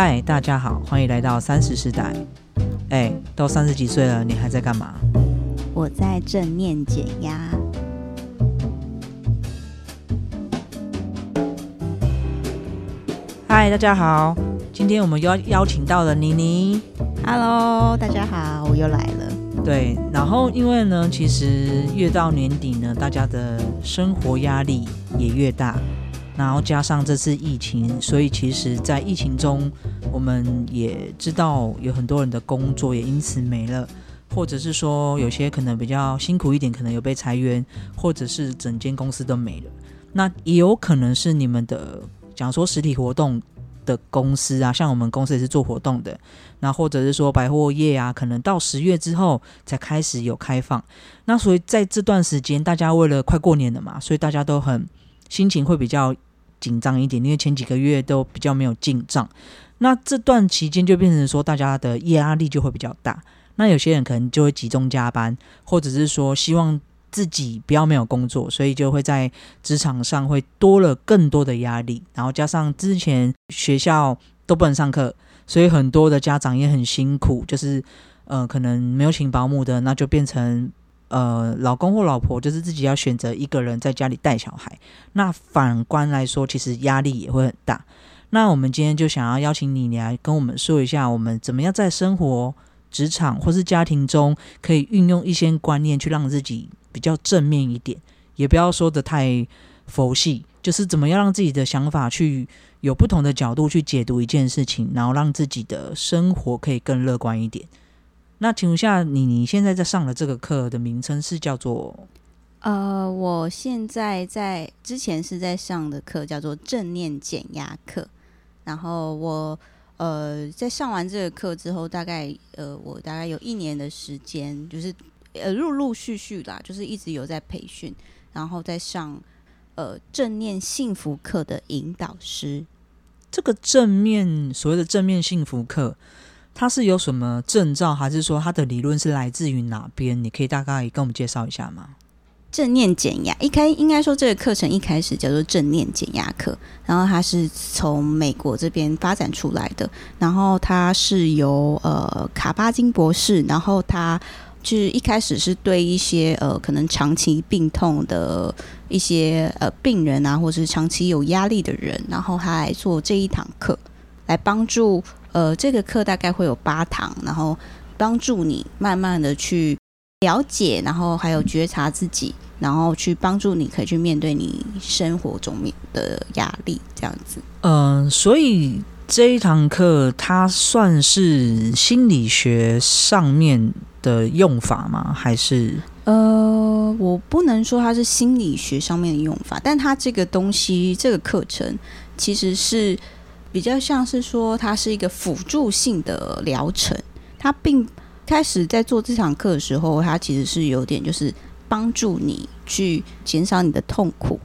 嗨，大家好，欢迎来到三十时代。哎，都三十几岁了，你还在干嘛？我在正念减压。嗨，大家好，今天我们邀邀请到了妮妮。Hello，大家好，我又来了。对，然后因为呢，其实越到年底呢，大家的生活压力也越大，然后加上这次疫情，所以其实，在疫情中，我们也知道有很多人的工作也因此没了，或者是说有些可能比较辛苦一点，可能有被裁员，或者是整间公司都没了。那也有可能是你们的，假如说实体活动的公司啊，像我们公司也是做活动的，那或者是说百货业啊，可能到十月之后才开始有开放。那所以在这段时间，大家为了快过年了嘛，所以大家都很心情会比较紧张一点，因为前几个月都比较没有进账。那这段期间就变成说，大家的压力就会比较大。那有些人可能就会集中加班，或者是说希望自己不要没有工作，所以就会在职场上会多了更多的压力。然后加上之前学校都不能上课，所以很多的家长也很辛苦，就是呃可能没有请保姆的，那就变成呃老公或老婆就是自己要选择一个人在家里带小孩。那反观来说，其实压力也会很大。那我们今天就想要邀请你你来跟我们说一下，我们怎么样在生活、职场或是家庭中，可以运用一些观念去让自己比较正面一点，也不要说的太佛系，就是怎么样让自己的想法去有不同的角度去解读一件事情，然后让自己的生活可以更乐观一点。那请问一下，你你现在在上的这个课的名称是叫做？呃，我现在在之前是在上的课叫做正念减压课，然后我呃在上完这个课之后，大概呃我大概有一年的时间，就是呃陆陆续续啦，就是一直有在培训，然后在上呃正念幸福课的引导师。这个正面所谓的正面幸福课，他是有什么证照，还是说他的理论是来自于哪边？你可以大概跟我们介绍一下吗？正念减压，一开应该说这个课程一开始叫做正念减压课，然后它是从美国这边发展出来的，然后它是由呃卡巴金博士，然后他就是一开始是对一些呃可能长期病痛的一些呃病人啊，或者是长期有压力的人，然后他来做这一堂课，来帮助呃这个课大概会有八堂，然后帮助你慢慢的去。了解，然后还有觉察自己，然后去帮助你可以去面对你生活中面的压力，这样子。嗯、所以这一堂课它算是心理学上面的用法吗？还是呃，我不能说它是心理学上面的用法，但它这个东西，这个课程其实是比较像是说它是一个辅助性的疗程，它并开始在做这堂课的时候，它其实是有点就是帮助你去减少你的痛苦，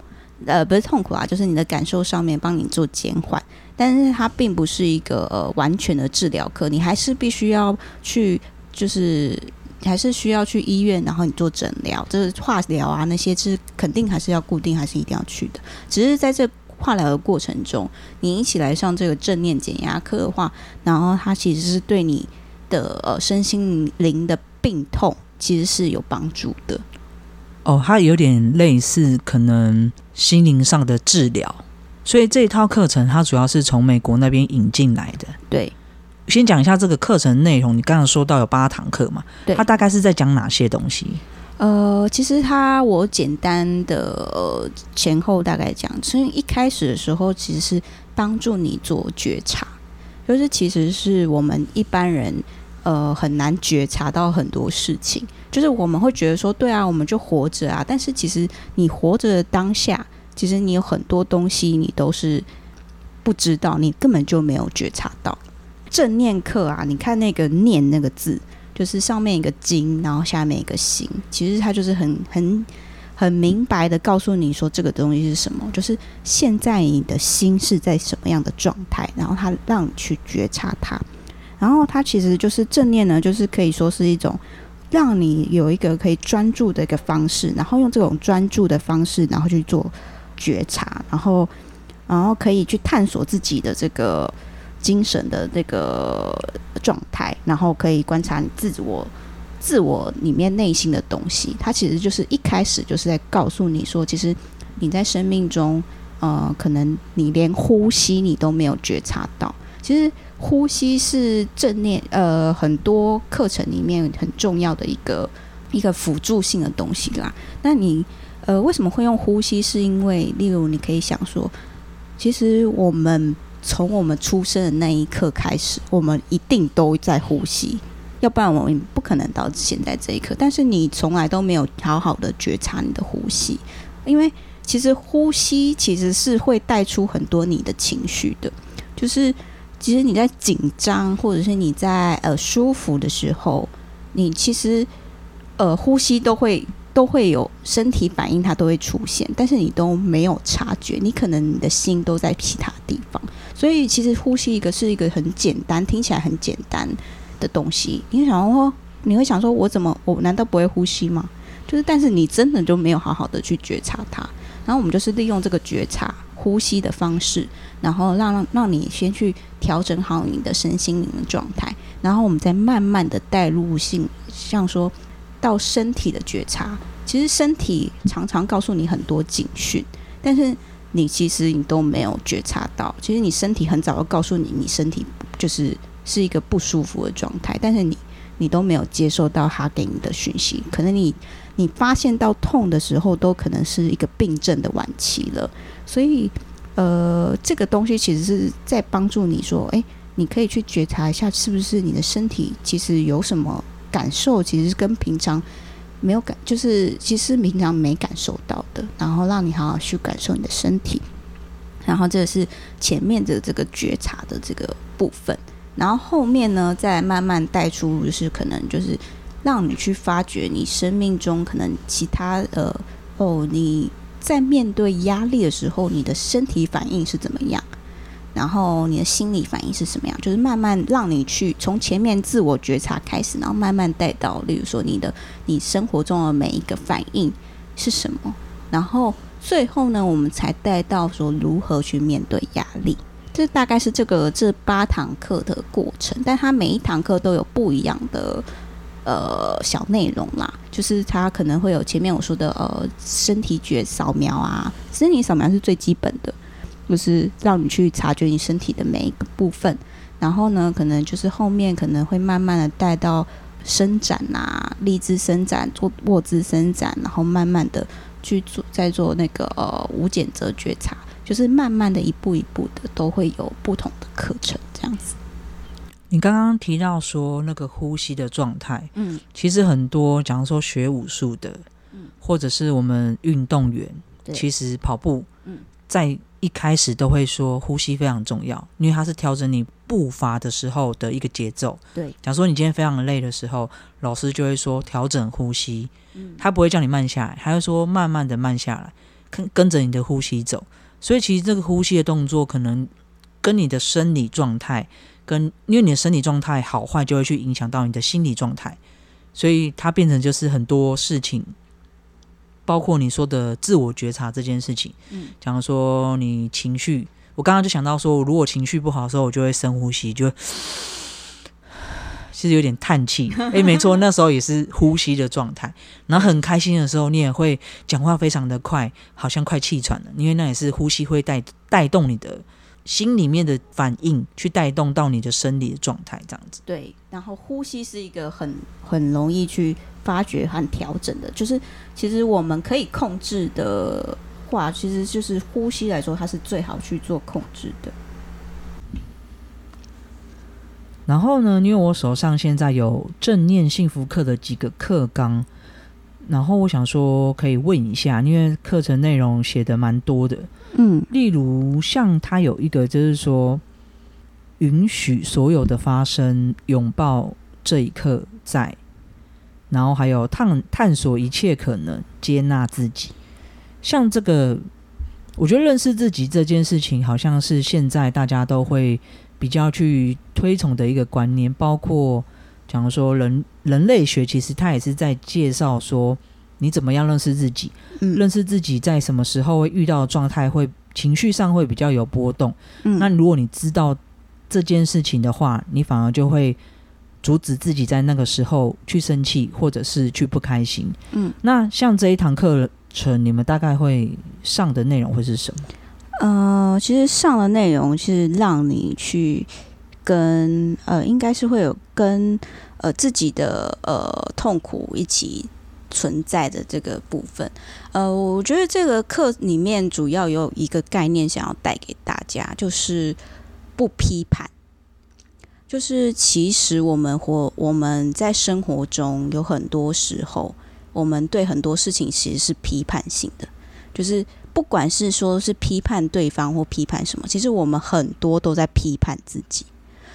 呃，不是痛苦啊，就是你的感受上面帮你做减缓。但是它并不是一个呃完全的治疗课，你还是必须要去，就是还是需要去医院，然后你做诊疗，就是化疗啊那些是肯定还是要固定，还是一定要去的。只是在这化疗的过程中，你一起来上这个正念减压课的话，然后它其实是对你的呃身心灵的病痛其实是有帮助的。哦，它有点类似可能心灵上的治疗。所以这一套课程它主要是从美国那边引进来的。对，先讲一下这个课程内容。你刚刚说到有八堂课嘛？对它大概是在讲哪些东西？呃，其实它我简单的、前后大概讲，所以一开始的时候其实是帮助你做觉察，就是其实是我们一般人呃很难觉察到很多事情，就是我们会觉得说，对啊，我们就活着啊，但是其实你活着的当下，其实你有很多东西你都是不知道，你根本就没有觉察到。正念课啊，你看那个“念”那个字，就是上面一个金，然后下面一个心，其实它就是很很很明白的告诉你说这个东西是什么，就是现在你的心是在什么样的状态，然后它让你去觉察它，然后它其实就是正念呢，就是可以说是一种让你有一个可以专注的一个方式，然后用这种专注的方式，然后去做觉察，然后然后可以去探索自己的这个。精神的那个状态，然后可以观察你自我、自我里面内心的东西。它其实就是一开始就是在告诉你说，其实你在生命中，呃，可能你连呼吸你都没有觉察到。其实呼吸是正念，呃，很多课程里面很重要的一个一个辅助性的东西啦。那你呃为什么会用呼吸？是因为例如你可以想说，其实我们从我们出生的那一刻开始，我们一定都在呼吸，要不然我们不可能到现在这一刻。但是你从来都没有好好的觉察你的呼吸，因为其实呼吸其实是会带出很多你的情绪的，就是。其实你在紧张，或者是你在呃舒服的时候，你其实呃呼吸都会都会有身体反应，它都会出现，但是你都没有察觉，你可能你的心都在其他地方。所以其实呼吸一个是一个很简单，听起来很简单的东西。你会想说，你会想说，我怎么我难道不会呼吸吗？就是，但是你真的就没有好好的去觉察它。然后我们就是利用这个觉察。呼吸的方式，然后让让你先去调整好你的身心灵的状态，然后我们再慢慢的带入性，像说到身体的觉察。其实身体常常告诉你很多警讯，但是你其实你都没有觉察到。其实你身体很早就告诉你，你身体就是是一个不舒服的状态，但是你你都没有接受到他给你的讯息。可能你你发现到痛的时候，都可能是一个病症的晚期了。所以，呃，这个东西其实是在帮助你说，哎，你可以去觉察一下，是不是你的身体其实有什么感受，其实跟平常没有感，就是其实平常没感受到的，然后让你好好去感受你的身体。然后，这是前面的这个觉察的这个部分，然后后面呢，再慢慢带出，就是可能就是让你去发掘你生命中可能其他呃，哦，你。在面对压力的时候，你的身体反应是怎么样？然后你的心理反应是什么样？就是慢慢让你去从前面自我觉察开始，然后慢慢带到，例如说你的你生活中的每一个反应是什么？然后最后呢，我们才带到说如何去面对压力。这大概是这个这八堂课的过程，但它每一堂课都有不一样的。呃，小内容啦，就是它可能会有前面我说的呃，身体觉扫描啊，身体扫描是最基本的，就是让你去察觉你身体的每一个部分。然后呢，可能就是后面可能会慢慢的带到伸展啊，立姿伸展，做卧姿伸展，然后慢慢的去做，再做那个呃无减则觉察，就是慢慢的一步一步的都会有不同的课程这样子。你刚刚提到说那个呼吸的状态，嗯，其实很多，假如说学武术的，嗯，或者是我们运动员，其实跑步，嗯，在一开始都会说呼吸非常重要，因为它是调整你步伐的时候的一个节奏。对，假如说你今天非常累的时候，老师就会说调整呼吸，嗯，他不会叫你慢下来，他会说慢慢的慢下来，跟跟着你的呼吸走。所以其实这个呼吸的动作，可能跟你的生理状态。跟因为你的生理状态好坏，就会去影响到你的心理状态，所以它变成就是很多事情，包括你说的自我觉察这件事情。嗯，假如说你情绪，我刚刚就想到说，如果情绪不好的时候，我就会深呼吸，就 其实有点叹气。哎，没错，那时候也是呼吸的状态。然后很开心的时候，你也会讲话非常的快，好像快气喘了，因为那也是呼吸会带带动你的。心里面的反应去带动到你的生理的状态，这样子。对，然后呼吸是一个很很容易去发掘和调整的，就是其实我们可以控制的话，其实就是呼吸来说，它是最好去做控制的。然后呢，因为我手上现在有正念幸福课的几个课纲。然后我想说，可以问一下，因为课程内容写的蛮多的，嗯，例如像他有一个就是说，允许所有的发生，拥抱这一刻在，然后还有探探索一切可能，接纳自己。像这个，我觉得认识自己这件事情，好像是现在大家都会比较去推崇的一个观念，包括。假如说人人类学，其实他也是在介绍说，你怎么样认识自己，认识自己在什么时候会遇到状态，会情绪上会比较有波动。嗯那如果你知道这件事情的话，你反而就会阻止自己在那个时候去生气，或者是去不开心。嗯，那像这一堂课程，你们大概会上的内容会是什么？呃，其实上的内容是让你去跟呃，应该是会有跟呃自己的呃痛苦一起存在的这个部分。呃，我觉得这个课里面主要有一个概念想要带给大家，就是不批判。就是其实我们活我们在生活中有很多时候，我们对很多事情其实是批判性的，就是不管是说是批判对方或批判什么，其实我们很多都在批判自己。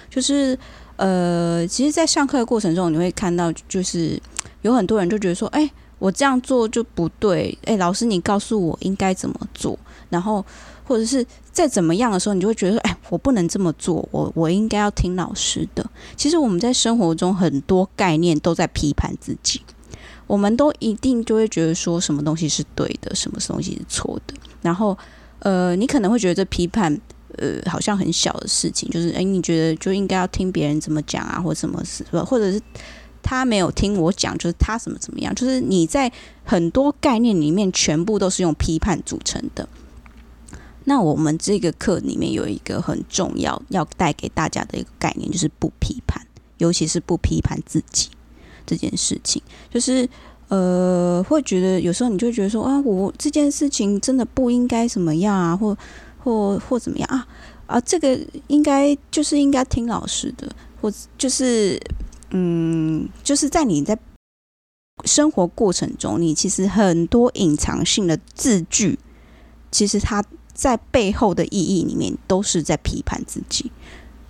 就是呃，其实，在上课的过程中，你会看到，就是有很多人就觉得说，哎，我这样做就不对，哎，老师你告诉我应该怎么做，然后或者是再怎么样的时候，你就会觉得说，哎，我不能这么做，我我应该要听老师的。其实我们在生活中很多概念都在批判自己，我们都一定就会觉得说什么东西是对的，什么东西是错的，然后呃，你可能会觉得这批判。呃，好像很小的事情，就是哎，你觉得就应该要听别人怎么讲啊，或什么事，或者是他没有听我讲，就是他怎么怎么样，就是你在很多概念里面全部都是用批判组成的。那我们这个课里面有一个很重要要带给大家的一个概念，就是不批判，尤其是不批判自己这件事情，就是呃，会觉得有时候你就觉得说啊，我这件事情真的不应该怎么样啊，或。或或怎么样啊啊，这个应该就是应该听老师的，或就是嗯，就是在你在生活过程中，你其实很多隐藏性的字句，其实它在背后的意义里面都是在批判自己。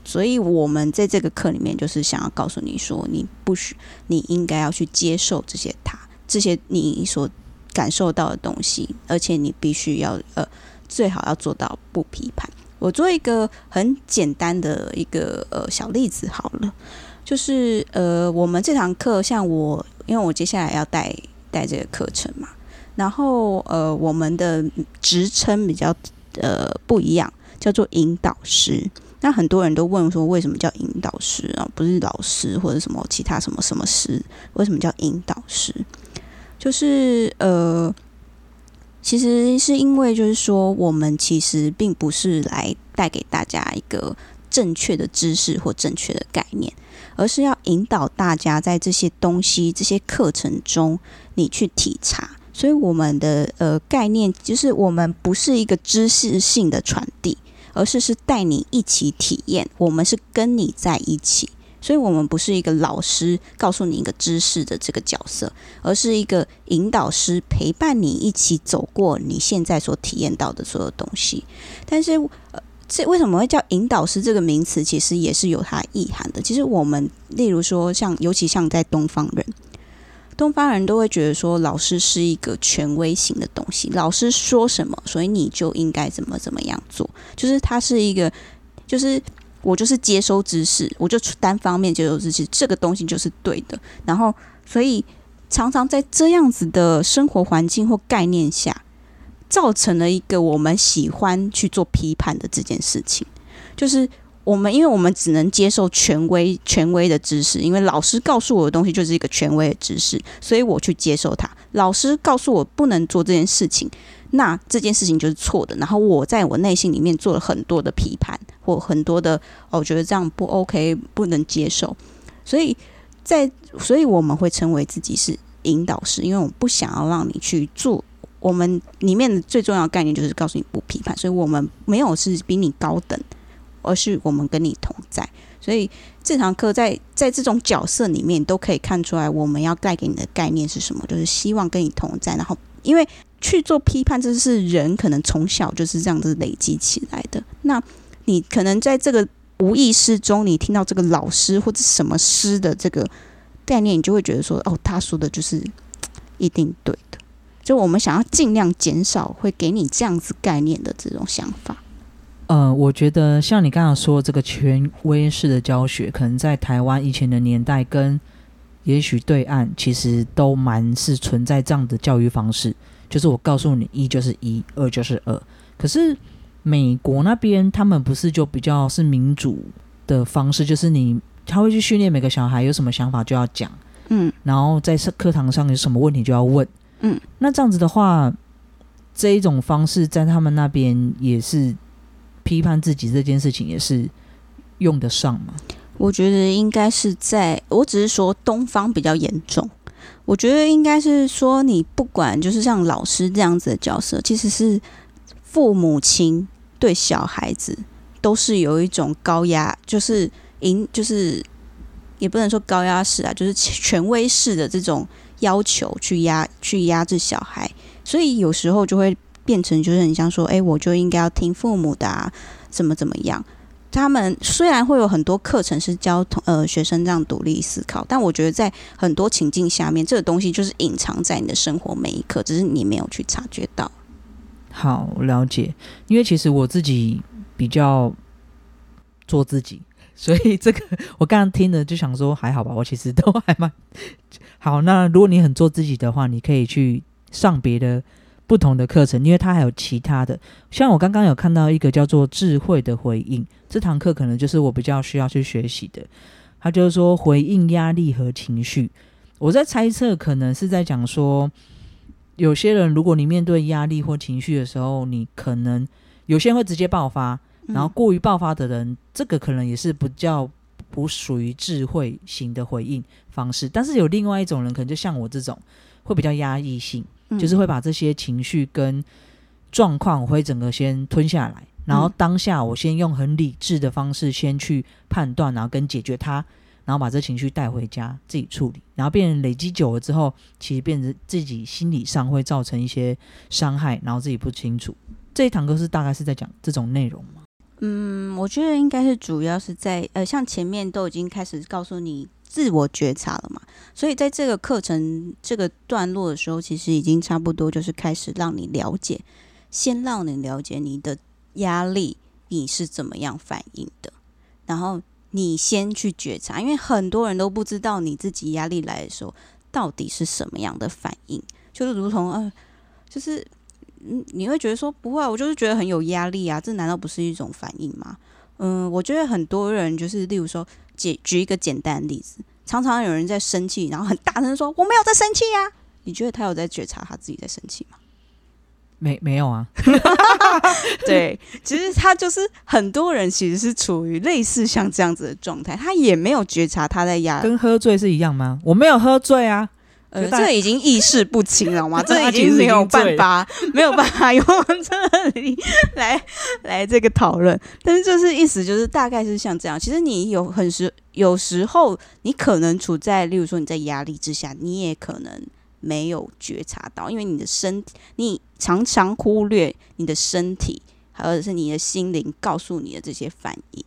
所以，我们在这个课里面，就是想要告诉你说，你不许，你应该要去接受这些他这些你所感受到的东西，而且你必须要呃。最好要做到不批判。我做一个很简单的一个呃小例子好了，就是呃我们这堂课，像我，因为我接下来要带带这个课程嘛，然后呃我们的职称比较呃不一样，叫做引导师。那很多人都问说，为什么叫引导师啊？不是老师或者什么其他什么什么师？为什么叫引导师？就是呃。其实是因为，就是说，我们其实并不是来带给大家一个正确的知识或正确的概念，而是要引导大家在这些东西、这些课程中，你去体察。所以，我们的呃概念就是，我们不是一个知识性的传递，而是是带你一起体验。我们是跟你在一起。所以，我们不是一个老师告诉你一个知识的这个角色，而是一个引导师陪伴你一起走过你现在所体验到的所有东西。但是，呃，这为什么会叫引导师这个名词？其实也是有它意涵的。其实，我们例如说，像尤其像在东方人，东方人都会觉得说，老师是一个权威型的东西，老师说什么，所以你就应该怎么怎么样做，就是它是一个，就是。我就是接收知识，我就单方面接收知识，这个东西就是对的。然后，所以常常在这样子的生活环境或概念下，造成了一个我们喜欢去做批判的这件事情。就是我们，因为我们只能接受权威、权威的知识，因为老师告诉我的东西就是一个权威的知识，所以我去接受它。老师告诉我不能做这件事情。那这件事情就是错的，然后我在我内心里面做了很多的批判，或很多的哦，觉得这样不 OK，不能接受，所以在所以我们会称为自己是引导师，因为我不想要让你去做。我们里面的最重要概念就是告诉你不批判，所以我们没有是比你高等，而是我们跟你同在。所以这堂课在在这种角色里面都可以看出来，我们要带给你的概念是什么，就是希望跟你同在，然后因为。去做批判，这是人可能从小就是这样子累积起来的。那你可能在这个无意识中，你听到这个老师或者什么师的这个概念，你就会觉得说：“哦，他说的就是一定对。”就我们想要尽量减少会给你这样子概念的这种想法。呃，我觉得像你刚刚说这个权威式的教学，可能在台湾以前的年代，跟也许对岸其实都蛮是存在这样的教育方式。就是我告诉你，一就是一，二就是二。可是美国那边他们不是就比较是民主的方式，就是你他会去训练每个小孩有什么想法就要讲，嗯然后在课课堂上有什么问题就要问。嗯，那这样子的话，这一种方式在他们那边也是批判自己这件事情也是用得上吗？我觉得应该是在，我只是说东方比较严重。我觉得应该是说，你不管就是像老师这样子的角色，其实是父母亲对小孩子都是有一种高压，就是引，就是也不能说高压式啊，就是权威式的这种要求去压去压制小孩，所以有时候就会变成就是很像说，哎，我就应该要听父母的啊，怎么怎么样。他们虽然会有很多课程是教同呃学生这样独立思考，但我觉得在很多情境下面，这个东西就是隐藏在你的生活每一刻，只是你没有去察觉到。好，了解。因为其实我自己比较做自己，所以这个我刚刚听了就想说还好吧，我其实都还蛮好。那如果你很做自己的话，你可以去上别的不同的课程，因为它还有其他的。像我刚刚有看到一个叫做智慧的回应，这堂课可能就是我比较需要去学习的。他就是说回应压力和情绪，我在猜测可能是在讲说。有些人，如果你面对压力或情绪的时候，你可能有些人会直接爆发，然后过于爆发的人，这个可能也是不叫不属于智慧型的回应方式。但是有另外一种人，可能就像我这种，会比较压抑性，嗯就是会把这些情绪跟状况，我会整个先吞下来，然后当下我先用很理智的方式先去判断，然后跟解决它。然后把这情绪带回家自己处理，然后变成累积久了之后，其实变成自己心理上会造成一些伤害，然后自己不清楚。这一堂课是大概是在讲这种内容吗？嗯，我觉得应该是主要是在呃，像前面都已经开始告诉你自我觉察了嘛，所以在这个课程这个段落的时候，其实已经差不多就是开始让你了解，先让你了解你的压力你是怎么样反应的，然后。你先去觉察，因为很多人都不知道你自己压力来的时候到底是什么样的反应，就是如同呃，就是嗯，你会觉得说不会，我就是觉得很有压力啊，这难道不是一种反应吗？嗯，我觉得很多人就是，例如说，举举一个简单的例子，常常有人在生气，然后很大声说我没有在生气呀，你觉得他有在觉察他自己在生气吗？没没有啊，对，其实他就是很多人其实是处于类似像这样子的状态，他也没有觉察他在压，跟喝醉是一样吗？我没有喝醉啊，呃，这已经意识不清了吗？这已经没有办法，没有办法用 这里来来这个讨论。但是就是意思就是大概是像这样。其实你有很时有时候你可能处在，例如说你在压力之下，你也可能。没有觉察到，因为你的身体，你常常忽略你的身体，或者是你的心灵告诉你的这些反应。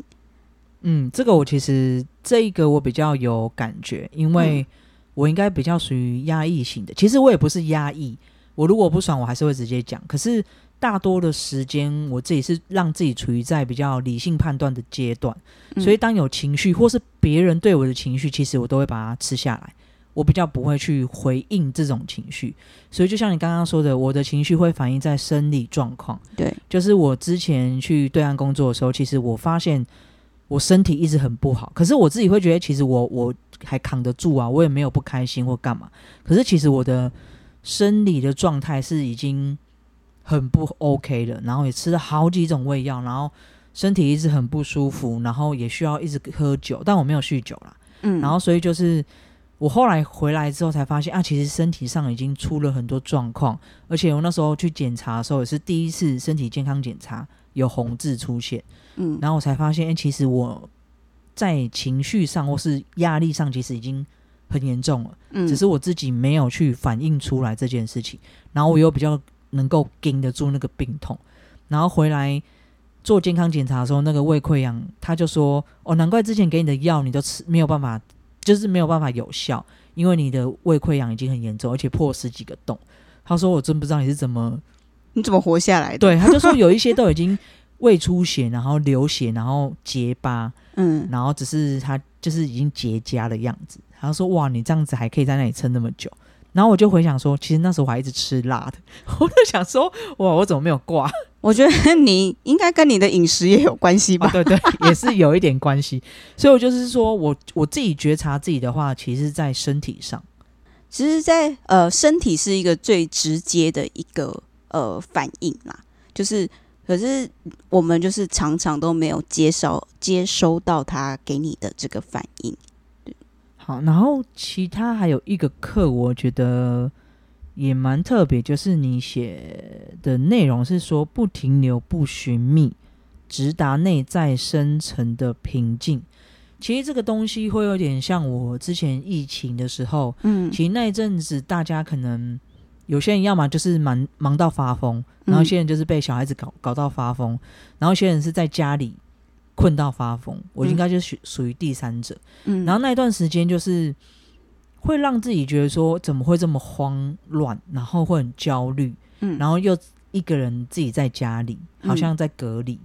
嗯，这个我其实这一个我比较有感觉，因为我应该比较属于压抑型的。其实我也不是压抑，我如果不爽，我还是会直接讲。可是大多的时间，我自己是让自己处于在比较理性判断的阶段，所以当有情绪或是别人对我的情绪，其实我都会把它吃下来。我比较不会去回应这种情绪，所以就像你刚刚说的，我的情绪会反映在生理状况。对，就是我之前去对岸工作的时候，其实我发现我身体一直很不好，可是我自己会觉得，其实我我还扛得住啊，我也没有不开心或干嘛。可是其实我的生理的状态是已经很不 OK 了，然后也吃了好几种胃药，然后身体一直很不舒服，然后也需要一直喝酒，但我没有酗酒啦。嗯，然后所以就是。我后来回来之后才发现啊，其实身体上已经出了很多状况，而且我那时候去检查的时候也是第一次身体健康检查有红字出现，嗯，然后我才发现，哎，其实我在情绪上或是压力上其实已经很严重了，嗯，只是我自己没有去反映出来这件事情，然后我又比较能够顶得住那个病痛，然后回来做健康检查的时候，那个胃溃疡他就说，哦，难怪之前给你的药你都吃没有办法。就是没有办法有效，因为你的胃溃疡已经很严重，而且破十几个洞。他说：“我真不知道你是怎么，你怎么活下来的？”对，他就说有一些 都已经胃出血，然后流血，然后结疤，嗯，然后只是他就是已经结痂的样子。他说：“哇，你这样子还可以在那里撑那么久。”然后我就回想说，其实那时候我还一直吃辣的，我就想说，哇，我怎么没有挂？我觉得你应该跟你的饮食也有关系吧？对对，也是有一点关系。所以我就是说我我自己觉察自己的话，其实在身体上，其实，在呃身体是一个最直接的一个呃反应啦，就是可是我们就是常常都没有接收接收到他给你的这个反应。好，然后其他还有一个课，我觉得也蛮特别，就是你写的内容是说不停留、不寻觅，直达内在深层的平静。其实这个东西会有点像我之前疫情的时候，嗯其实那一阵子大家可能有些人要么就是忙忙到发疯，然后有些人就是被小孩子搞搞到发疯，然后有些人是在家里困到发疯，我应该就是属属于第三者。嗯，然后那一段时间就是会让自己觉得说怎么会这么慌乱，然后会很焦虑，嗯然后又一个人自己在家里，好像在隔离。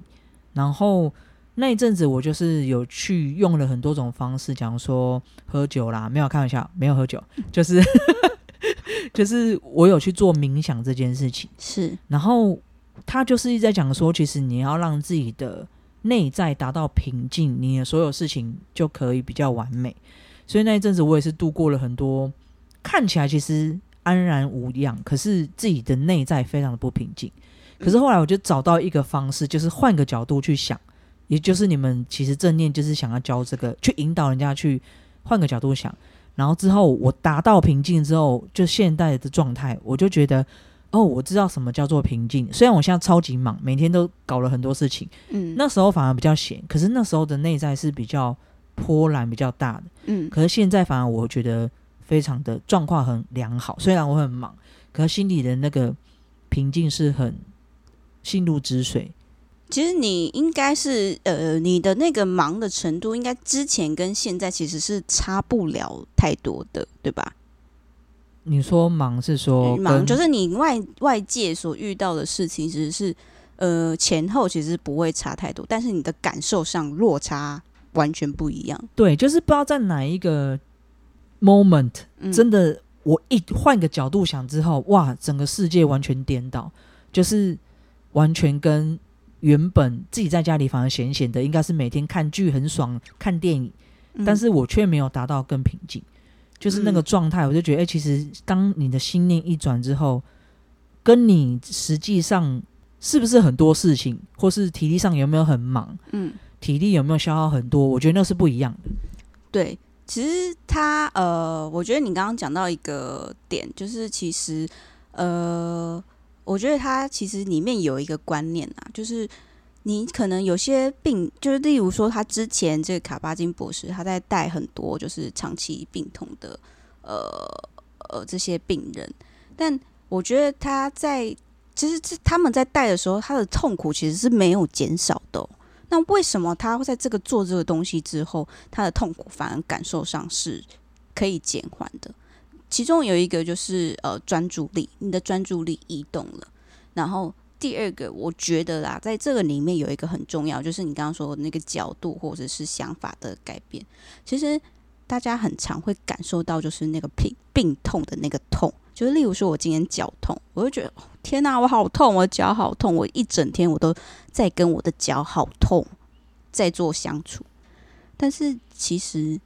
然后那一阵子我就是有去用了很多种方式，讲说喝酒啦，没有开玩笑，没有喝酒，就是就是我有去做冥想这件事情。是然后他就是一直在讲说，其实你要让自己的内在达到平静，你的所有事情就可以比较完美。所以那一阵子我也是度过了很多看起来其实安然无恙，可是自己的内在非常的不平静。可是后来我就找到一个方式，就是换个角度去想，也就是你们其实正念就是想要教这个，去引导人家去换个角度想。然后之后我达到平静之后，就现代的状态，我就觉得哦，我知道什么叫做平静。虽然我现在超级忙，每天都搞了很多事情，嗯那时候反而比较闲，可是那时候的内在是比较波澜比较大的。嗯可是现在反而我觉得非常的状况很良好，虽然我很忙，可是心里的那个平静是很心如止水。其实你应该是呃，你的那个忙的程度，应该之前跟现在其实是差不了太多的，对吧？你说忙是说忙就是你外外界所遇到的事情，其实是呃前后其实不会差太多，但是你的感受上落差完全不一样。对，就是不知道在哪一个 moment，、嗯，真的我一换个角度想之后，哇，整个世界完全颠倒，就是完全跟原本自己在家里反而闲闲的，应该是每天看剧很爽，看电影，嗯。但是我却没有达到更平静，就是那个嗯。状态，我就觉得，哎、其实当你的心念一转之后，跟你实际上是不是很多事情，或是体力上有没有很忙，嗯，体力有没有消耗很多，我觉得那是不一样的。对，其实他呃，我觉得你刚刚讲到一个点，就是其实呃，我觉得他其实里面有一个观念啊，就是你可能有些病，就是例如说他之前这个卡巴金博士他在带很多就是长期病痛的呃呃这些病人，但我觉得他在其实这他们在带的时候，他的痛苦其实是没有减少的、那为什么他会在这个做这个东西之后，他的痛苦反而感受上是可以减缓的？其中有一个就是呃专注力，你的专注力移动了。然后第二个，我觉得啦，在这个里面有一个很重要，就是你刚刚说的那个角度或者是想法的改变。其实大家很常会感受到，就是那个病病痛的那个痛，就是例如说我今天脚痛，我就觉得、天哪，我好痛，我脚好痛，我一整天我都在跟我的脚好痛在做相处。但是其实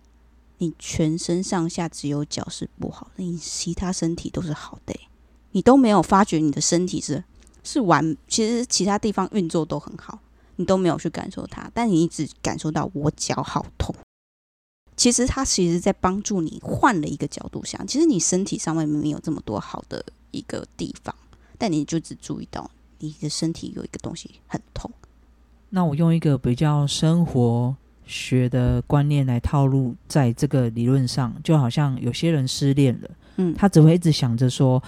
你全身上下只有脚是不好的，你其他身体都是好的、你都没有发觉你的身体是是完，其实其他地方运作都很好，你都没有去感受它，但你一直感受到我脚好痛。其实它其实在帮助你换了一个角度想，其实你身体上面明明有这么多好的一个地方，但你就只注意到你的身体有一个东西很痛。那我用一个比较生活学的观念来套路在这个理论上，就好像有些人失恋了，嗯，他只会一直想着说，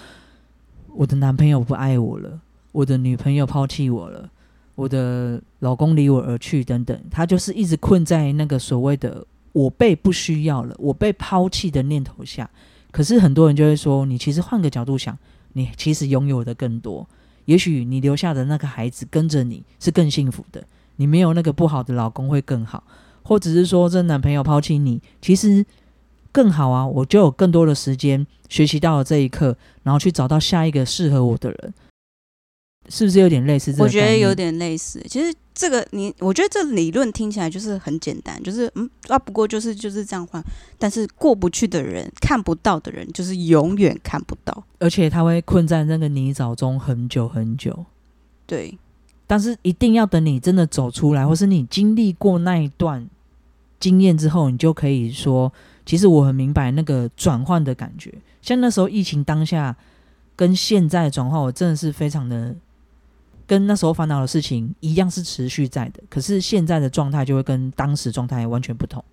我的男朋友不爱我了，我的女朋友抛弃我了，我的老公离我而去等等，他就是一直困在那个所谓的我被不需要了，我被抛弃的念头下。可是很多人就会说，你其实换个角度想，你其实拥有的更多。也许你留下的那个孩子跟着你是更幸福的，你没有那个不好的老公会更好，或者是说这男朋友抛弃你，其实更好啊，我就有更多的时间学习到了这一刻，然后去找到下一个适合我的人，是不是有点类似这个？我觉得有点类似。其实这个你，我觉得这理论听起来就是很简单，就是嗯啊，不过就是就是这样换。但是过不去的人，看不到的人，就是永远看不到，而且他会困在那个泥沼中很久很久。对，但是一定要等你真的走出来，或是你经历过那一段经验之后，你就可以说，其实我很明白那个转换的感觉。像那时候疫情当下，跟现在转换，我真的是非常的。跟那时候烦恼的事情一样是持续在的，可是现在的状态就会跟当时状态完全不同。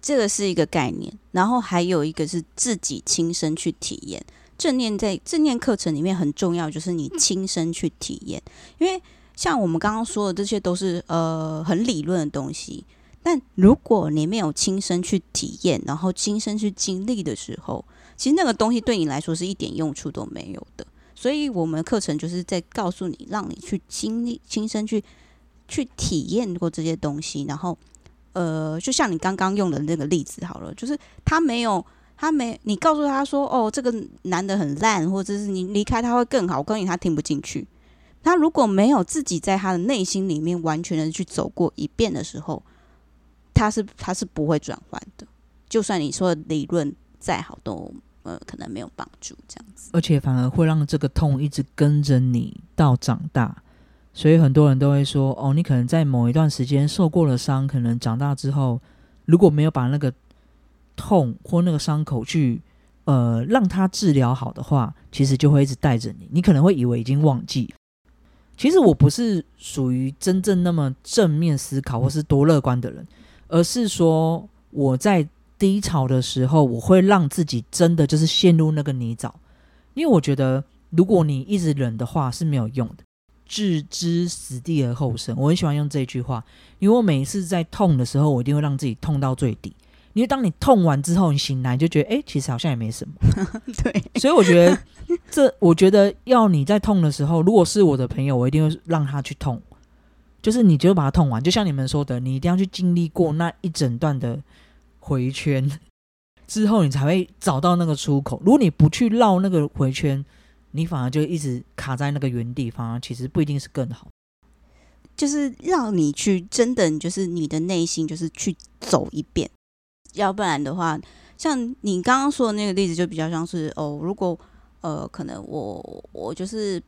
这个是一个概念，然后还有一个是自己亲身去体验。正念在正念课程里面很重要，就是你亲身去体验。因为像我们刚刚说的，这些都是呃很理论的东西，但如果你没有亲身去体验，然后亲身去经历的时候，其实那个东西对你来说是一点用处都没有的。所以，我们课程就是在告诉你，让你去经历、亲身去去体验过这些东西。然后，呃，就像你刚刚用的那个例子好了，就是他没有，他没，你告诉他说：“哦，这个男的很烂，或者是你离开他会更好。”我告诉你，他听不进去。他如果没有自己在他的内心里面完全的去走过一遍的时候，他是他是不会转换的。就算你说理论再好，都。呃，可能没有帮助这样子，而且反而会让这个痛一直跟着你到长大。所以很多人都会说，哦，你可能在某一段时间受过了伤，可能长大之后，如果没有把那个痛或那个伤口去呃让它治疗好的话，其实就会一直带着你。你可能会以为已经忘记，其实我不是属于真正那么正面思考或是多乐观的人，而是说我在。低潮的时候，我会让自己真的就是陷入那个泥沼，因为我觉得如果你一直忍的话是没有用的，置之死地而后生。我很喜欢用这句话，因为我每一次在痛的时候，我一定会让自己痛到最底。因为当你痛完之后，你醒来就觉得，哎，其实好像也没什么。对，所以我觉得这，我觉得要你在痛的时候，如果是我的朋友，我一定会让他去痛，就是你就把它痛完。就像你们说的，你一定要去经历过那一整段的。回圈 之后，你才会找到那个出口。如果你不去绕那个回圈，你反而就一直卡在那个原地方，其实不一定是更好。就是让你去真的，就是你的内心，就是去走一遍。要不然的话，像你刚刚说的那个例子，就比较像是哦，如果呃，可能我我就是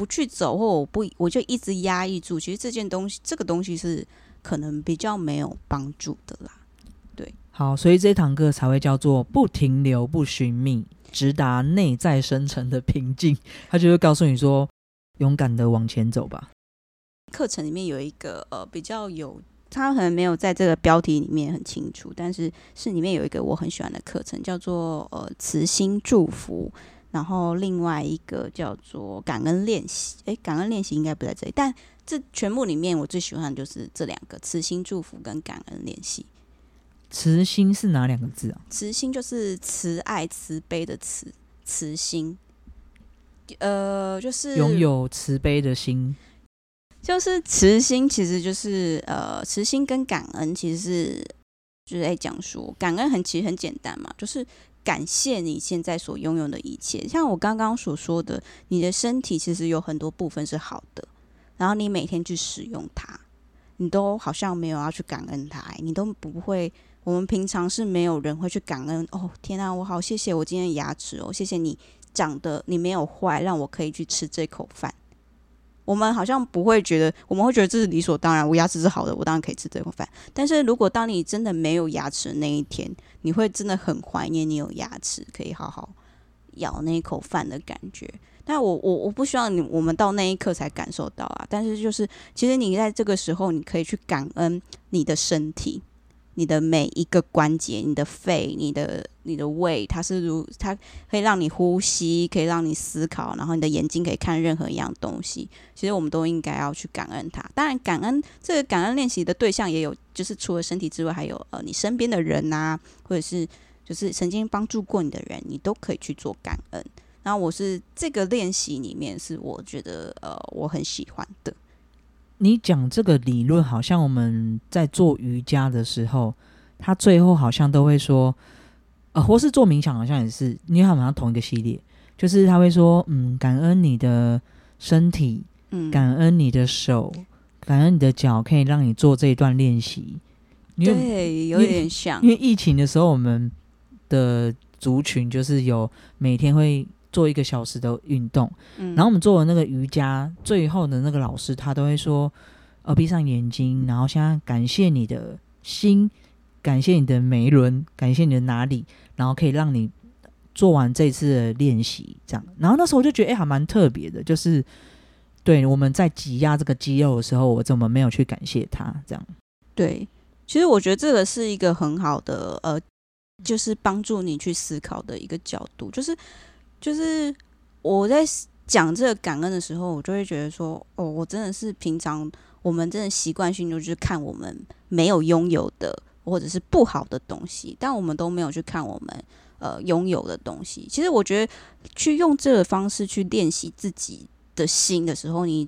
不去走，或我不我就一直压抑住，其实这件东西，这个东西是可能比较没有帮助的啦。对好，所以这堂课才会叫做不停留、不寻觅，直达内在深层的平静。他就会告诉你说，勇敢的往前走吧。课程里面有一个呃比较有，他可能没有在这个标题里面很清楚，但是是里面有一个我很喜欢的课程，叫做呃慈心祝福。然后另外一个叫做感恩练习，诶，感恩练习应该不在这里，但这全部里面我最喜欢的就是这两个：慈心祝福跟感恩练习。慈心是哪两个字啊？慈心就是慈爱、慈悲的慈，慈心，呃，就是拥有慈悲的心。就是慈心，其实就是呃，慈心跟感恩其实是就是在讲说，感恩很其实很简单嘛，就是感谢你现在所拥有的一切。像我刚刚所说的，你的身体其实有很多部分是好的，然后你每天去使用它，你都好像没有要去感恩它，你都不会。我们平常是没有人会去感恩哦，天啊，我好谢谢我今天牙齿哦，谢谢你长得你没有坏，让我可以去吃这口饭。我们好像不会觉得，我们会觉得这是理所当然。我牙齿是好的，我当然可以吃这口饭。但是如果当你真的没有牙齿的那一天，你会真的很怀念你有牙齿可以好好咬那一口饭的感觉。但我我我不希望你，我们到那一刻才感受到啊。但是就是其实你在这个时候，你可以去感恩你的身体。你的每一个关节，你的肺，你的你的胃，它是如它可以让你呼吸，可以让你思考，然后你的眼睛可以看任何一样东西。其实我们都应该要去感恩它。当然，感恩这个感恩练习的对象也有，就是除了身体之外，还有呃你身边的人呐，或者是就是曾经帮助过你的人，你都可以去做感恩。然后我是这个练习里面是我觉得呃我很喜欢的。你讲这个理论，好像我们在做瑜伽的时候，他最后好像都会说，呃，或是做冥想好像也是，因为他们好像同一个系列，就是他会说，嗯，感恩你的身体，嗯，感恩你的手，感恩你的脚，可以让你做这一段练习。因为对，有点像。因，为疫情的时候，我们的族群就是有每天会做一个小时的运动，嗯然后我们做了那个瑜伽，最后的那个老师他都会说，呃，闭上眼睛，然后现在感谢你的心，感谢你的眉轮，感谢你的哪里，然后可以让你做完这次的练习，这样。然后那时候我就觉得，哎、还蛮特别的，就是对我们在挤压这个肌肉的时候，我怎么没有去感谢他？这样，对，其实我觉得这个是一个很好的呃，就是帮助你去思考的一个角度，就是就是我在讲这个感恩的时候，我就会觉得说，哦，我真的是平常我们真的习惯性就是看我们没有拥有的或者是不好的东西，但我们都没有去看我们呃拥有的东西。其实我觉得去用这个方式去练习自己的心的时候，你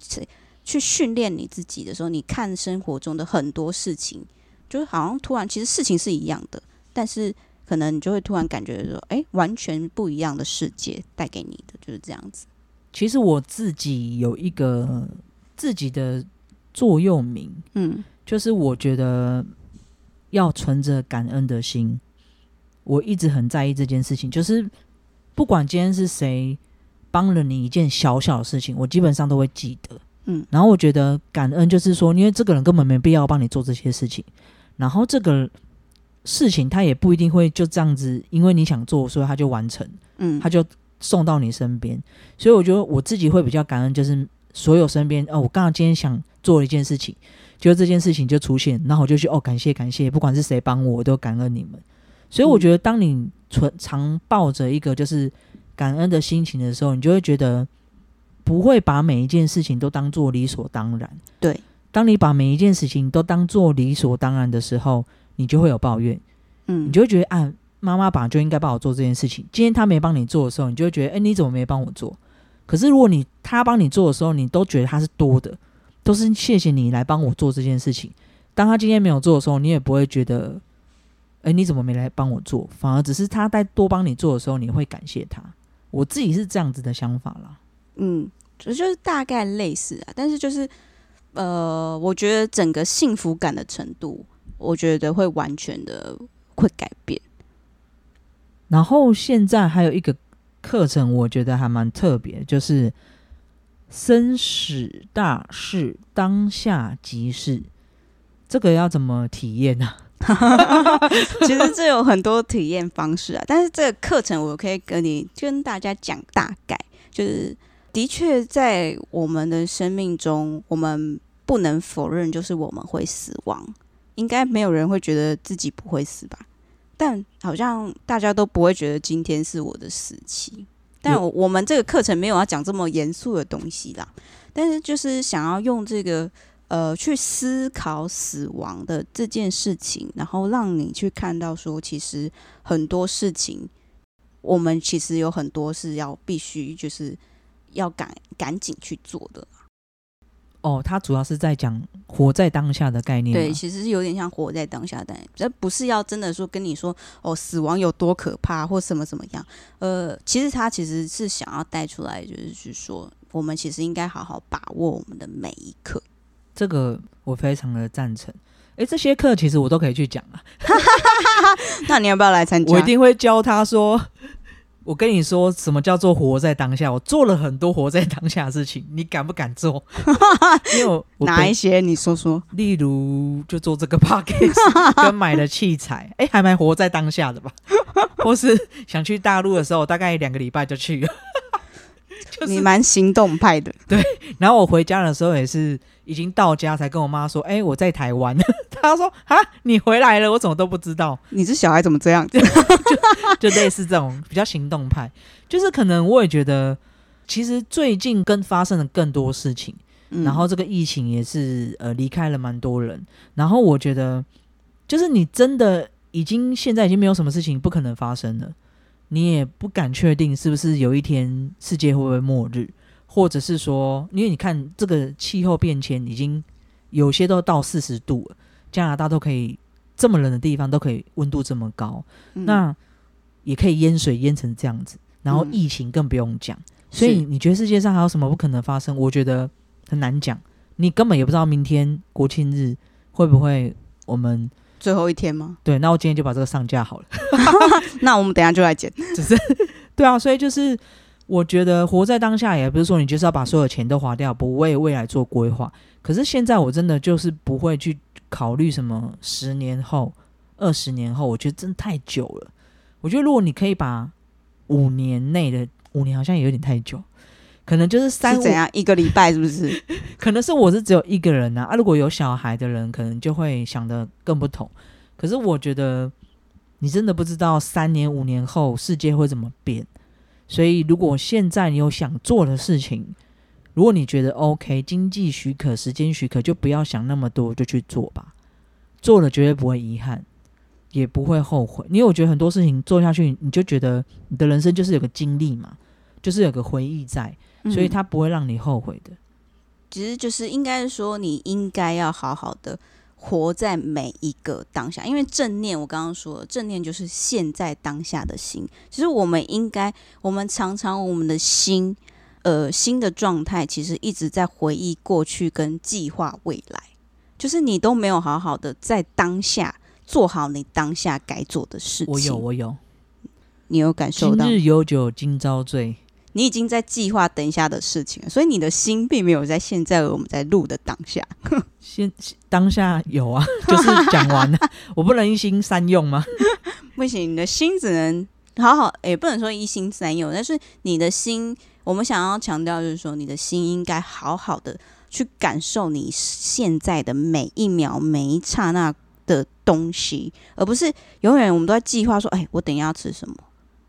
去训练你自己的时候，你看生活中的很多事情，就是好像突然其实事情是一样的，但是可能你就会突然感觉说，哎、完全不一样的世界带给你的就是这样子。其实我自己有一个自己的座右铭，嗯就是我觉得要存着感恩的心。我一直很在意这件事情，就是不管今天是谁帮了你一件小小的事情，我基本上都会记得。嗯然后我觉得感恩就是说，因为这个人根本没必要帮你做这些事情，然后这个事情他也不一定会就这样子，因为你想做，所以他就完成。嗯，他就送到你身边。所以我觉得我自己会比较感恩，就是所有身边哦，我刚刚今天想做一件事情，就这件事情就出现，然后我就去哦，感谢感谢，不管是谁帮我，我都感恩你们。所以我觉得，当你存常抱着一个就是感恩的心情的时候，你就会觉得不会把每一件事情都当做理所当然。对，当你把每一件事情都当做理所当然的时候，你就会有抱怨。嗯，你就会觉得啊，妈妈本来就应该帮我做这件事情。今天她没帮你做的时候，你就会觉得，哎、你怎么没帮我做？可是如果你她帮你做的时候，你都觉得她是多的，都是谢谢你来帮我做这件事情。当她今天没有做的时候，你也不会觉得，哎、你怎么没来帮我做？反而只是她在多帮你做的时候，你会感谢她。我自己是这样子的想法啦。嗯，就就是大概类似啊，但是就是呃，我觉得整个幸福感的程度，我觉得会完全的会改变。然后现在还有一个课程，我觉得还蛮特别，就是生死大事当下即是。这个要怎么体验呢、其实这有很多体验方式啊，但是这个课程我可以跟你跟大家讲大概，就是的确在我们的生命中，我们不能否认，就是我们会死亡，应该没有人会觉得自己不会死吧？但好像大家都不会觉得今天是我的死期。但我我们这个课程没有要讲这么严肃的东西啦，但是就是想要用这个呃去思考死亡的这件事情，然后让你去看到说，其实很多事情，我们其实有很多是要必须就是要赶赶紧去做的。哦，他主要是在讲活在当下的概念。对，其实是有点像活在当下，但这不是要真的说跟你说哦，死亡有多可怕或什么怎么样。呃，其实他其实是想要带出来，就是去说，我们其实应该好好把握我们的每一刻。这个我非常的赞成。哎，这些课其实我都可以去讲啊，那你要不要来参加？我一定会教他说。我跟你说，什么叫做活在当下？我做了很多活在当下的事情，你敢不敢做？因为我我本哪一些？你说说。例如就做这个 podcast 跟买的器材，哎、还蛮活在当下的吧？或是想去大陆的时候，大概两个礼拜就去了。就是你蛮行动派的，对然后我回家的时候也是已经到家才跟我妈说，哎、我在台湾。她说啊，你回来了，我怎么都不知道。你这小孩怎么这样？就就类似这种比较行动派，就是可能我也觉得，其实最近跟发生了更多事情。嗯然后这个疫情也是呃离开了蛮多人，然后我觉得就是你真的已经现在已经没有什么事情不可能发生了，你也不敢确定是不是有一天世界会不会末日，或者是说，因为你看这个气候变迁已经有些都到四十度了，加拿大都可以这么冷的地方都可以温度这么高，嗯那也可以淹水淹成这样子，然后嗯疫情更不用讲。所以你觉得世界上还有什么不可能发生？我觉得很难讲，你根本也不知道明天国庆日会不会我们最后一天吗？对。那我今天就把这个上架好了。那我们等一下就来剪。只是对啊，所以就是我觉得活在当下，也不是说你就是要把所有钱都花掉，不为未来做规划。可是现在我真的就是不会去考虑什么十年后、二十年后，我觉得真的太久了。我觉得如果你可以把五年内的五年好像也有点太久，可能就是三怎样一个礼拜是不是？可能是我是只有一个人啊，啊，如果有小孩的人，可能就会想的更不同。可是我觉得你真的不知道三年、五年后世界会怎么变，所以如果现在你有想做的事情，如果你觉得 OK，经济许可、时间许可，就不要想那么多，就去做吧。做了绝对不会遗憾，也不会后悔，因为我觉得很多事情做下去，你就觉得你的人生就是有个经历嘛，就是有个回忆在，所以嗯它不会让你后悔的。其实就是应该说，你应该要好好的活在每一个当下，因为正念，我刚刚说了，正念就是现在当下的心。其实我们应该，我们常常我们的心，呃，心的状态其实一直在回忆过去跟计划未来，就是你都没有好好的在当下做好你当下该做的事情。我有，我有。你有感受到今？日有酒今朝醉，你已经在计划等一下的事情了，所以你的心并没有在现在我们在录的当下。现当下有啊，就是讲完了，我不能一心三用吗？不行，你的心只能好好，也不能说一心三用，但是你的心，我们想要强调就是说，你的心应该好好的去感受你现在的每一秒、每一刹那的东西，而不是永远我们都在计划说，哎，我等一下要吃什么。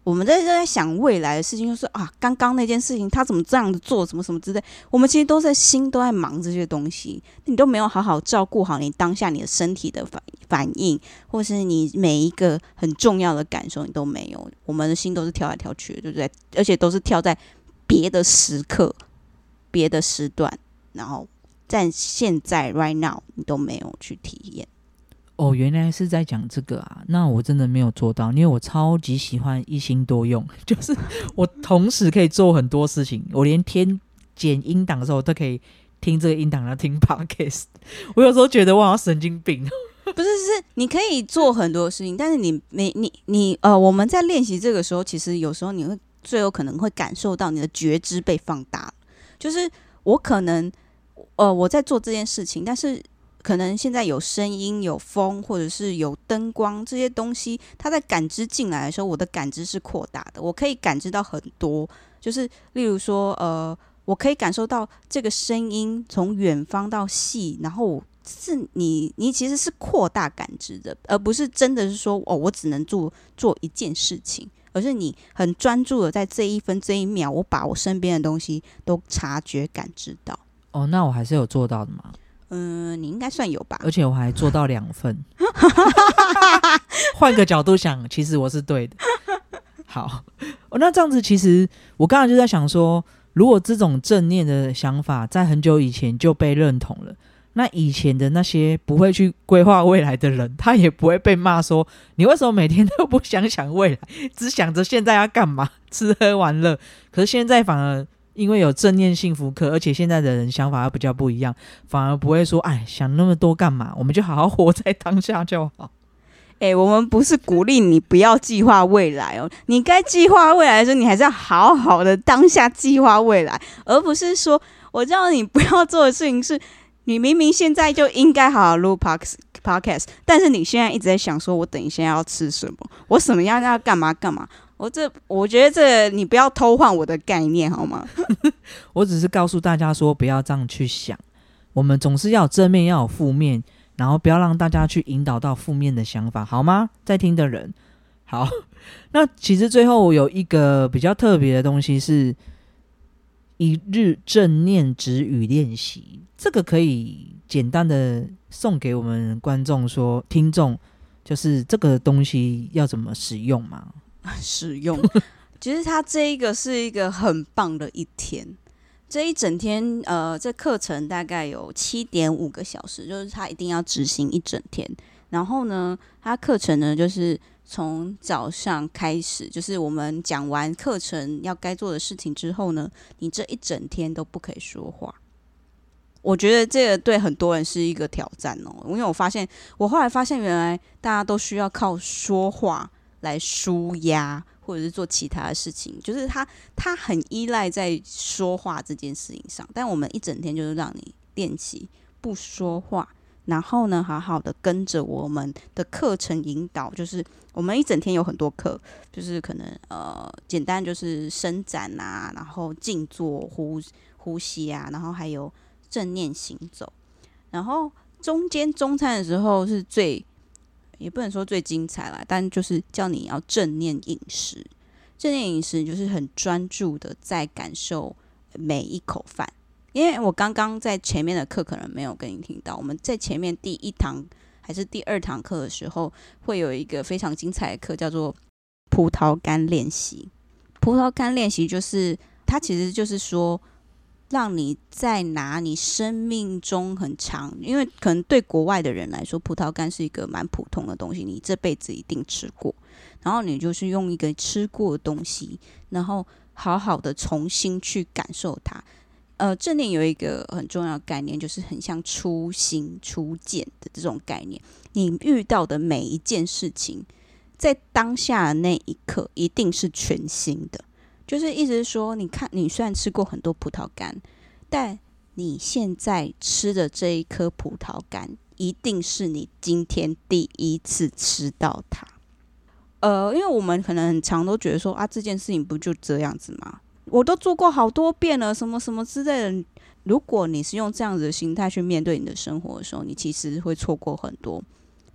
我们在在想未来的事情，就是啊，刚刚那件事情他怎么这样子做，什么什么之类，我们其实都在心都在忙这些东西，你都没有好好照顾好你当下你的身体的反反应，或是你每一个很重要的感受，你都没有。我们的心都是跳来跳去的，对不对？而且都是跳在别的时刻、别的时段，然后在现在 right now 你都没有去体验。哦，原来是在讲这个啊，那我真的没有做到，因为我超级喜欢一心多用，就是我同时可以做很多事情，我连听剪音档的时候都可以听这个音档，然后听 podcast。我有时候觉得我好像神经病，不是，是你可以做很多事情，但是你没你你呃，我们在练习这个时候，其实有时候你会最有可能会感受到你的觉知被放大。就是我可能呃我在做这件事情，但是可能现在有声音、有风，或者是有灯光这些东西，它在感知进来的时候，我的感知是扩大的，我可以感知到很多，就是例如说呃。我可以感受到这个声音从远方到细，然后是你，你其实是扩大感知的，而不是真的是说哦，我只能做做一件事情，而是你很专注的在这一分这一秒，我把我身边的东西都察觉感知到。哦，那我还是有做到的吗，嗯，你应该算有吧？而且我还做到两份。换个角度想，其实我是对的。好，哦，那这样子，其实我刚才就在想说，如果这种正念的想法在很久以前就被认同了，那以前的那些不会去规划未来的人，他也不会被骂说你为什么每天都不想想未来，只想着现在要干嘛，吃喝玩乐。可是现在反而因为有正念幸福课，而且现在的人想法比较不一样，反而不会说哎想那么多干嘛，我们就好好活在当下就好。诶，我们不是鼓励你不要计划未来哦，你该计划未来的时候，你还是要好好的当下计划未来，而不是说我叫你不要做的事情是，你明明现在就应该好好录 podcast podcast，但是你现在一直在想说，我等一下要吃什么，我什么样要干嘛干嘛，我这我觉得这你不要偷换我的概念好吗？我只是告诉大家说，不要这样去想。我们总是要有正面，要有负面，然后不要让大家去引导到负面的想法，好吗？在听的人，好。那其实最后有一个比较特别的东西是一日正念止语练习，这个可以简单的送给我们观众说，听众就是这个东西要怎么使用吗？使用。其实它这一个是一个很棒的一天，这一整天，呃，这课程大概有七点五个小时，就是他一定要执行一整天。然后呢，它课程呢就是从早上开始，就是我们讲完课程要该做的事情之后呢，你这一整天都不可以说话。我觉得这个对很多人是一个挑战哦，因为我发现，我后来发现，原来大家都需要靠说话来舒压，或者是做其他的事情，就是他他很依赖在说话这件事情上。但我们一整天就是让你练习不说话，然后呢，好好的跟着我们的课程引导，就是我们一整天有很多课，就是可能呃简单就是伸展啊，然后静坐呼呼吸啊，然后还有。正念行走，然后中间中餐的时候是最，也不能说最精彩啦，但就是叫你要正念饮食。正念饮食就是很专注的在感受每一口饭。因为我刚刚在前面的课可能没有跟你听到，我们在前面第一堂还是第二堂课的时候，会有一个非常精彩的课，叫做葡萄干练习。葡萄干练习就是它其实就是说。让你在拿你生命中很长，因为可能对国外的人来说，葡萄干是一个蛮普通的东西，你这辈子一定吃过。然后你就是用一个吃过的东西，然后好好的重新去感受它。呃，正念有一个很重要概念，就是很像初心初见的这种概念。你遇到的每一件事情，在当下的那一刻，一定是全新的。就是意思是说，你看，你虽然吃过很多葡萄干，但你现在吃的这一颗葡萄干，一定是你今天第一次吃到它。呃，因为我们可能很常都觉得说啊，这件事情不就这样子吗？我都做过好多遍了，什么什么之类的。如果你是用这样子的心态去面对你的生活的时候，你其实会错过很多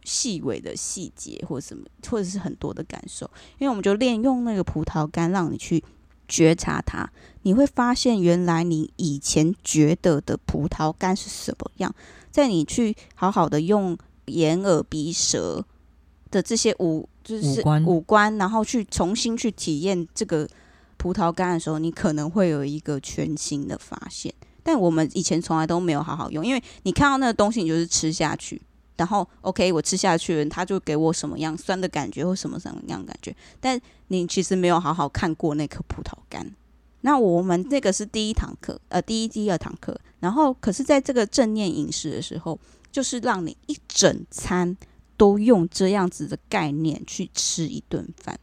细微的细节，或者什么，或者是很多的感受。因为我们就练用那个葡萄干，让你去。觉察它，你会发现原来你以前觉得的葡萄干是什么样。在你去好好的用眼、耳、鼻、舌的这些五，就是五官，然后去重新去体验这个葡萄干的时候，你可能会有一个全新的发现。但我们以前从来都没有好好用，因为你看到那个东西，你就是吃下去。然后，OK，我吃下去了，他就给我什么样酸的感觉或什么什么样感觉。但你其实没有好好看过那颗葡萄干。那我们这个是第一堂课，呃，第一、第二堂课。然后，可是在这个正念饮食的时候，就是让你一整餐都用这样子的概念去吃一顿饭，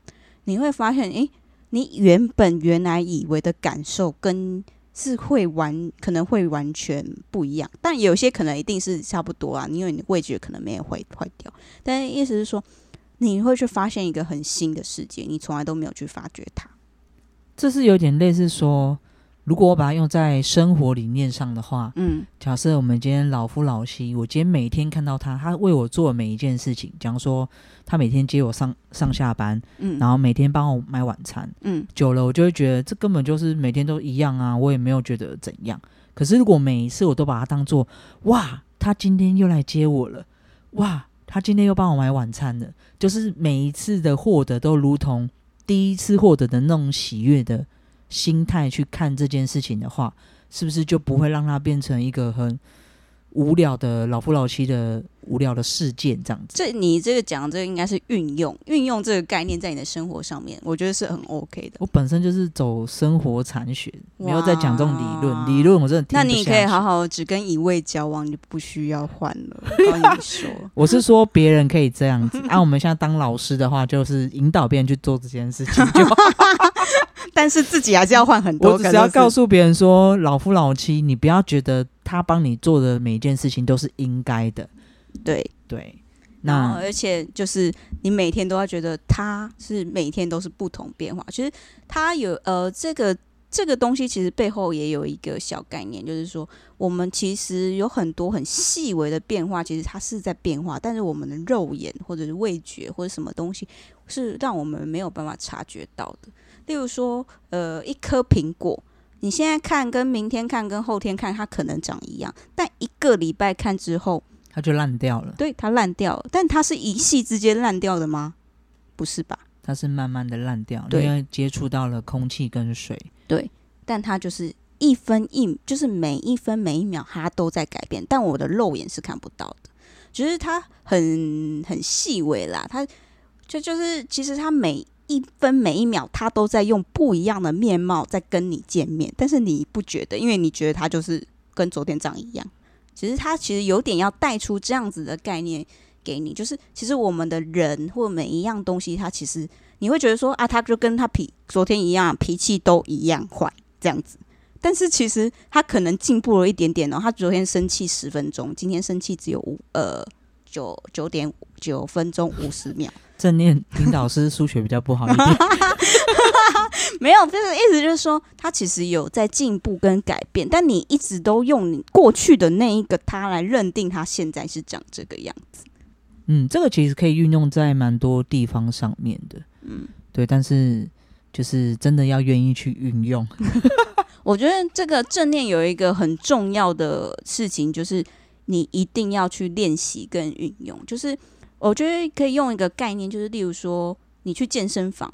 你会发现，诶，你原本原来以为的感受跟。是会完，可能会完全不一样，但有些可能一定是差不多啊，因为你味觉可能没有坏坏掉。但意思是说，你会去发现一个很新的世界，你从来都没有去发掘它。这是有点类似说。如果我把它用在生活理念上的话，嗯，假设我们今天老夫老妻，我今天每天看到他，他为我做每一件事情，假如说他每天接我上上下班，嗯，然后每天帮我买晚餐，嗯，久了我就会觉得这根本就是每天都一样啊，我也没有觉得怎样。可是如果每一次我都把它当做哇，他今天又来接我了，哇，他今天又帮我买晚餐了，就是每一次的获得都如同第一次获得的那种喜悦的。心态去看这件事情的话，是不是就不会让它变成一个很无聊的老夫老妻的无聊的事件这样子？这你这个讲，这个应该是运用运用这个概念在你的生活上面，我觉得是很 OK 的。我本身就是走生活残学，没有在讲这种理论。理论我真的那你可以好好只跟一位交往，你不需要换了。我跟你说，我是说别人可以这样子。按我们现在当老师的话，就是引导别人去做这件事情。就但是自己还是要换很多。我只要告诉别人说，老夫老妻，你不要觉得他帮你做的每一件事情都是应该的。对对，那而且就是你每天都要觉得他是每天都是不同变化。其实他有呃，这个这个东西其实背后也有一个小概念，就是说我们其实有很多很细微的变化，其实它是在变化，但是我们的肉眼或者是味觉或者什么东西是让我们没有办法察觉到的。例如说，呃，一颗苹果，你现在看跟明天看跟后天看，它可能长一样，但一个礼拜看之后，它就烂掉了。对，它烂掉了，但它是一夕之间烂掉的吗？不是吧？它是慢慢的烂掉，因为接触到了空气跟水。对，但它就是一分一，就是每一分每一秒它都在改变，但我的肉眼是看不到的。就是它很很细微啦，它就就是其实它每一分每一秒，他都在用不一样的面貌在跟你见面，但是你不觉得，因为你觉得他就是跟昨天长一样。其实他其实有点要带出这样子的概念给你，就是其实我们的人或每一样东西，他其实你会觉得说啊，他就跟他脾昨天一样，脾气都一样坏这样子。但是其实他可能进步了一点点哦，他昨天生气十分钟，今天生气只有五呃九九点九分钟五十秒。正念领导师数学比较不好一点，没有，就是意思就是说，他其实有在进步跟改变，但你一直都用你过去的那一个他来认定他现在是长这个样子。嗯，这个其实可以运用在蛮多地方上面的。嗯，对，但是就是真的要愿意去运用。我觉得这个正念有一个很重要的事情，就是你一定要去练习跟运用，就是。我觉得可以用一个概念，就是例如说，你去健身房，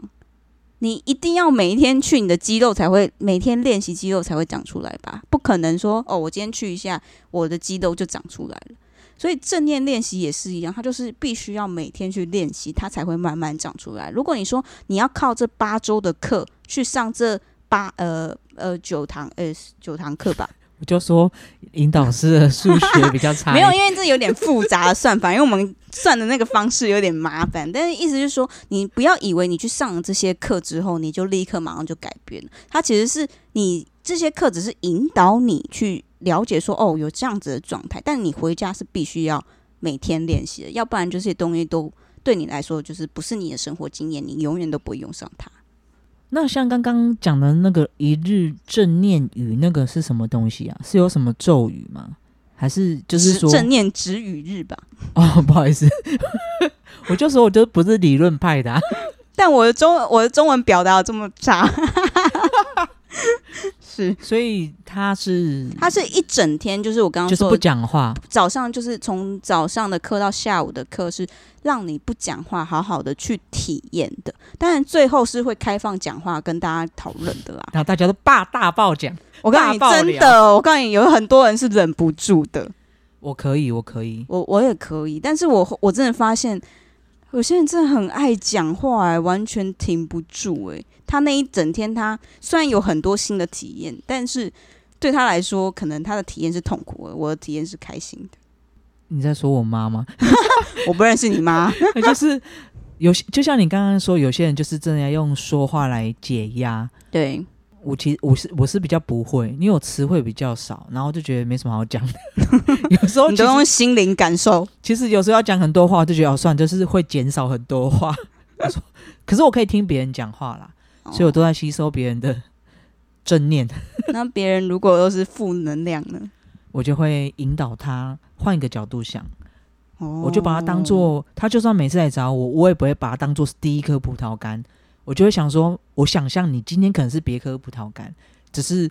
你一定要每一天去，你的肌肉才会每天练习，肌肉才会长出来吧？不可能说哦，我今天去一下，我的肌肉就长出来了。所以正念练习也是一样，它就是必须要每天去练习，它才会慢慢长出来。如果你说你要靠这八周的课去上这八呃呃九堂呃九堂课吧。我就说，引导师的数学比较差。没有，因为这有点复杂的算法，因为我们算的那个方式有点麻烦。但是意思就是说，你不要以为你去上了这些课之后，你就立刻马上就改变了。它其实是你这些课只是引导你去了解说，哦，有这样子的状态。但你回家是必须要每天练习的，要不然这些东西都对你来说就是不是你的生活经验，你永远都不会用上它。那像刚刚讲的那个一日正念语，那个是什么东西啊？是有什么咒语吗？还是就是说正念止语日吧？哦，不好意思，我就说我就不是理论派的，但我的中我的中文表达这么差。是，所以他是他是一整天，就是我刚刚说不讲话，早上就是从早上的课到下午的课是让你不讲话，好好的去体验的。当然最后是会开放讲话跟大家讨论的啦。然后大家都霸大爆讲，我告诉你真的，我告诉你有很多人是忍不住的。我可以，我可以，我我也可以，但是我我真的发现有些人真的很爱讲话，哎，完全停不住，哎。他那一整天，他虽然有很多新的体验，但是对他来说，可能他的体验是痛苦的。我的体验是开心的。你在说我妈吗？我不认识你妈。就是有些，就像你刚刚说，有些人就是真的要用说话来解压。对我，其实我是我是比较不会，因为我词汇比较少，然后就觉得没什么好讲的。有时候你都用心灵感受。其实有时候要讲很多话，就觉得哦，算，就是会减少很多话。可是我可以听别人讲话啦。所以我都在吸收别人的 正念。那别人如果都是负能量呢？我就会引导他换一个角度想。哦，我就把它当做他，就算每次来找我，我也不会把它当做是第一颗葡萄干。我就会想说，我想象你今天可能是别颗葡萄干，只是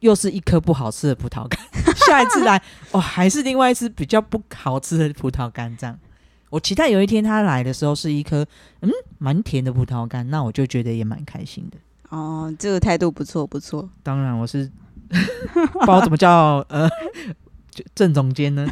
又是一颗不好吃的葡萄干。下一次来，哦，还是另外一次比较不好吃的葡萄干，这样。我期待有一天他来的时候是一颗嗯蛮甜的葡萄干，那我就觉得也蛮开心的。哦，这个态度不错不错。当然我是 不知道怎么叫呃正总监呢。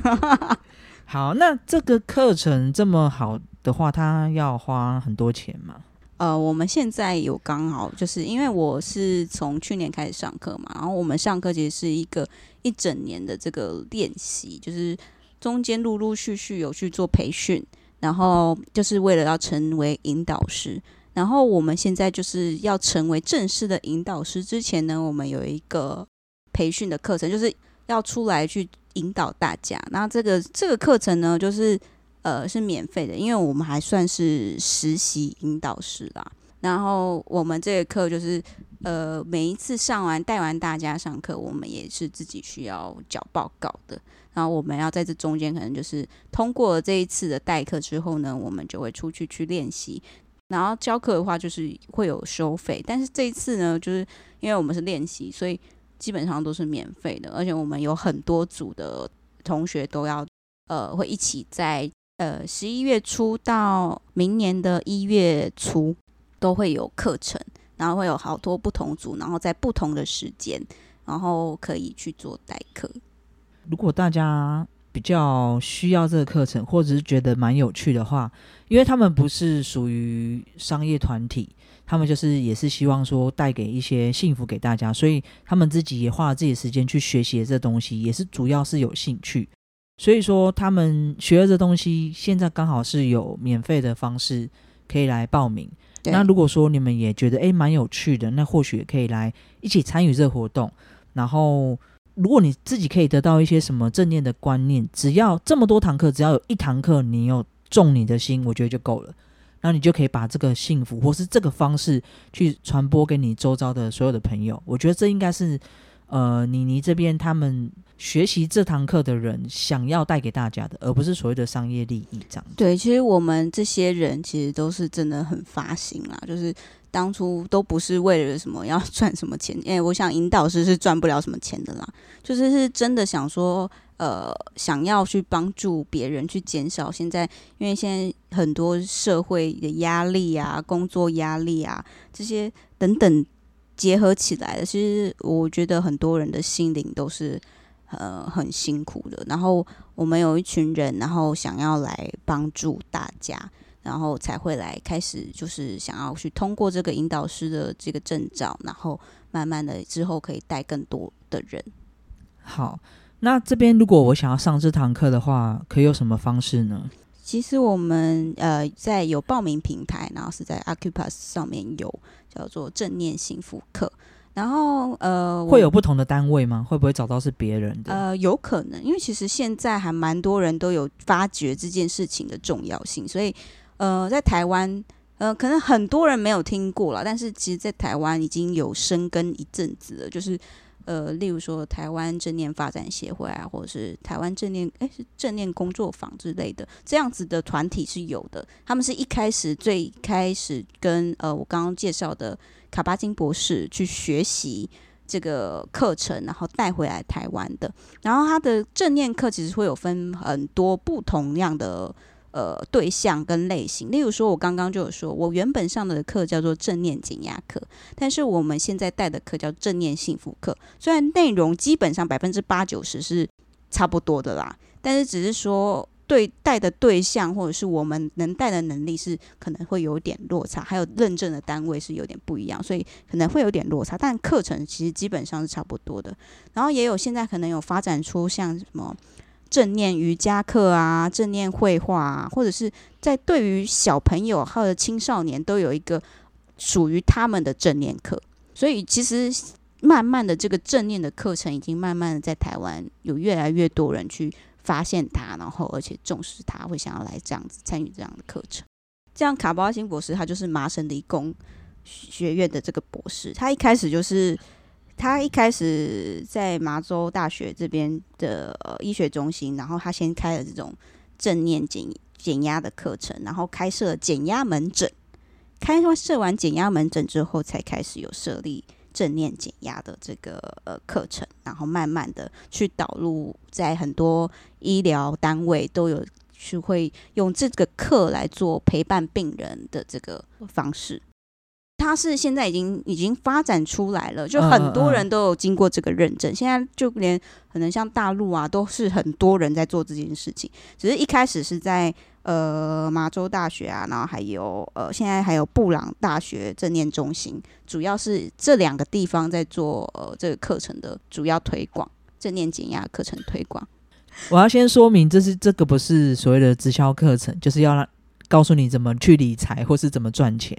好，那这个课程这么好的话，他要花很多钱吗？呃，我们现在有刚好就是因为我是从去年开始上课嘛，然后我们上课其实是一个一整年的这个练习，就是。中间陆陆续续有去做培训，然后就是为了要成为引导师。然后我们现在就是要成为正式的引导师之前呢，我们有一个培训的课程，就是要出来去引导大家。那这个这个课程呢，就是呃是免费的，因为我们还算是实习引导师啦。然后我们这个课就是呃每一次上完带完大家上课，我们也是自己需要交报告的。然后我们要在这中间，可能就是通过这一次的代课之后呢，我们就会出去去练习。然后教课的话，就是会有收费，但是这一次呢，就是因为我们是练习，所以基本上都是免费的。而且我们有很多组的同学都要呃，会一起在呃十一月初到明年的一月初都会有课程，然后会有好多不同组，然后在不同的时间，然后可以去做代课。如果大家比较需要这个课程，或者是觉得蛮有趣的话，因为他们不是属于商业团体，他们就是也是希望说带给一些幸福给大家，所以他们自己也花了自己的时间去学习这东西，也是主要是有兴趣。所以说他们学了这东西，现在刚好是有免费的方式可以来报名。那如果说你们也觉得诶蛮有趣的，那或许也可以来一起参与这个活动，然后。如果你自己可以得到一些什么正念的观念，只要这么多堂课，只要有一堂课你有中你的心，我觉得就够了。那你就可以把这个幸福或是这个方式去传播给你周遭的所有的朋友。我觉得这应该是呃妮妮这边他们学习这堂课的人想要带给大家的，而不是所谓的商业利益这样。对，其实我们这些人其实都是真的很发心啦，就是。当初都不是为了什么要 赚什么钱，因为我想引导师是赚不了什么钱的啦，就是是真的想说，呃，想要去帮助别人，去减少现在，因为现在很多社会的压力啊，工作压力啊，这些等等结合起来的，其实我觉得很多人的心灵都是呃很辛苦的。然后我们有一群人，然后想要来帮助大家。然后才会来开始，就是想要去通过这个引导师的这个证照，然后慢慢的之后可以带更多的人。好，那这边如果我想要上这堂课的话，可以有什么方式呢？其实我们呃在有报名平台，然后是在 Acupass 上面有叫做正念幸福课，然后呃会有不同的单位吗？会不会找到是别人的？呃，有可能，因为其实现在还蛮多人都有发觉这件事情的重要性，所以。呃，在台湾，呃，可能很多人没有听过了，但是其实，在台湾已经有生根一阵子了。就是，呃，例如说台湾正念发展协会啊，或者是台湾正念，哎，是正念工作坊之类的，这样子的团体是有的。他们是一开始最开始跟呃我刚刚介绍的卡巴金博士去学习这个课程，然后带回来台湾的。然后他的正念课其实会有分很多不同样的。呃，对象跟类型，例如说，我刚刚就有说，我原本上的课叫做正念减压课，但是我们现在带的课叫正念幸福课。虽然内容基本上百分之八九十是差不多的啦，但是只是说对带的对象或者是我们能带的能力是可能会有点落差，还有认证的单位是有点不一样，所以可能会有点落差。但课程其实基本上是差不多的。然后也有现在可能有发展出像什么。正念瑜伽课啊，正念绘画啊，或者是在对于小朋友或者青少年都有一个属于他们的正念课，所以其实慢慢的这个正念的课程已经慢慢的在台湾有越来越多人去发现它，然后而且重视它，会想要来这样子参与这样的课程。这样卡巴辛博士他就是麻省理工学院的这个博士，他一开始就是。他一开始在麻州大学这边的呃医学中心，然后他先开了这种正念减减压的课程，然后开设减压门诊。开设完减压门诊之后，才开始有设立正念减压的这个呃课程，然后慢慢的去导入在很多医疗单位都有是会用这个课来做陪伴病人的这个方式。它是现在已经已经发展出来了，就很多人都有经过这个认证。现在就连可能像大陆啊，都是很多人在做这件事情。只是一开始是在呃麻州大学啊，然后还有呃现在还有布朗大学正念中心，主要是这两个地方在做呃这个课程的主要推广，正念减压课程推广。我要先说明，这是这个不是所谓的直销课程，就是要让告诉你怎么去理财或是怎么赚钱。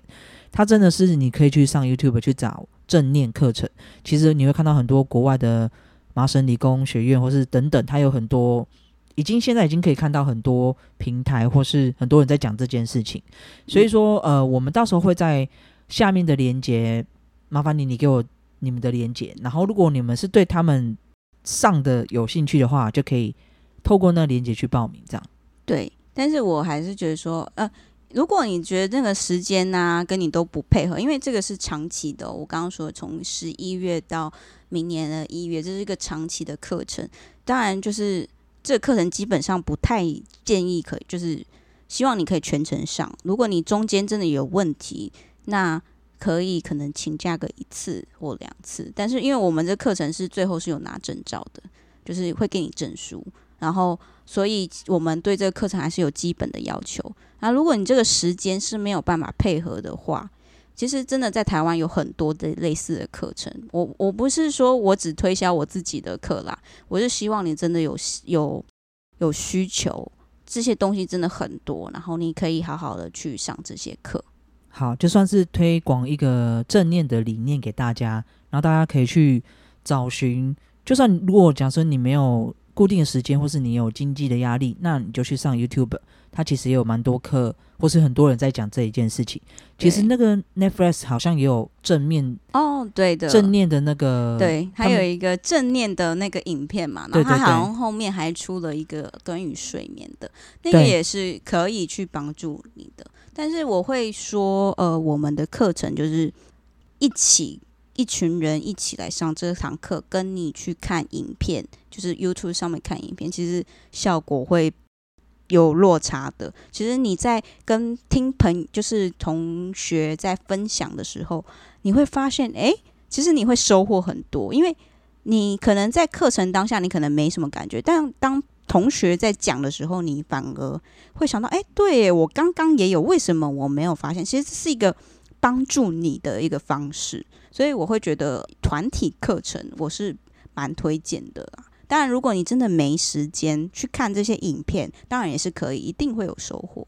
它真的是你可以去上 YouTube 去找正念课程，其实你会看到很多国外的麻省理工学院或是等等，它有很多已经现在已经可以看到很多平台或是很多人在讲这件事情。所以说，呃，我们到时候会在下面的连接，麻烦你你给我你们的连接，然后如果你们是对他们上的有兴趣的话，就可以透过那连接去报名，这样。对，但是我还是觉得说，呃。如果你觉得那个时间呢跟你都不配合，因为这个是长期的，我刚刚说从十一月到明年的一月，这是一个长期的课程。当然，就是这个课程基本上不太建议，可就是希望你可以全程上。如果你中间真的有问题，那可以可能请假个一次或两次。但是因为我们这课程是最后是有拿证照的，就是会给你证书。然后所以我们对这个课程还是有基本的要求。那如果你这个时间是没有办法配合的话，其实真的在台湾有很多的类似的课程。我我不是说我只推销我自己的课啦，我是希望你真的有有有需求，这些东西真的很多，然后你可以好好的去上这些课。好，就算是推广一个正念的理念给大家，然后大家可以去找寻。就算如果假设你没有固定的时间，或是你有经济的压力，那你就去上 YouTube。它其实也有蛮多课，或是很多人在讲这一件事情。其实那个 Netflix 好像也有正面哦，对的，正念的那个，对，还有一个正念的那个影片嘛。然后他好像后面还出了一个关于睡眠的，那个也是可以去帮助你的。但是我会说，呃，我们的课程就是一起一群人一起来上这堂课，跟你去看影片，就是 YouTube 上面看影片，其实效果会。有落差的，其实你在跟听朋，就是同学在分享的时候，你会发现，哎，其实你会收获很多，因为你可能在课程当下你可能没什么感觉，但当同学在讲的时候，你反而会想到，哎，对我刚刚也有，为什么我没有发现？其实这是一个帮助你的一个方式，所以我会觉得团体课程我是蛮推荐的啊。当然，如果你真的没时间去看这些影片，当然也是可以，一定会有收获。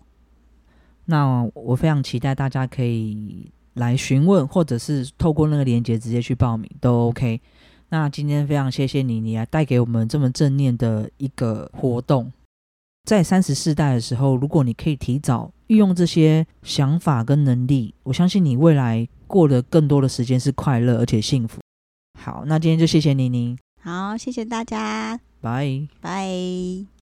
那我非常期待大家可以来询问，或者是透过那个链接直接去报名都 OK。那今天非常谢谢你，你来带给我们这么正念的一个活动。在三十四代的时候，如果你可以提早运用这些想法跟能力，我相信你未来过得更多的时间是快乐而且幸福。好，那今天就谢谢妮妮。好，谢谢大家，拜拜。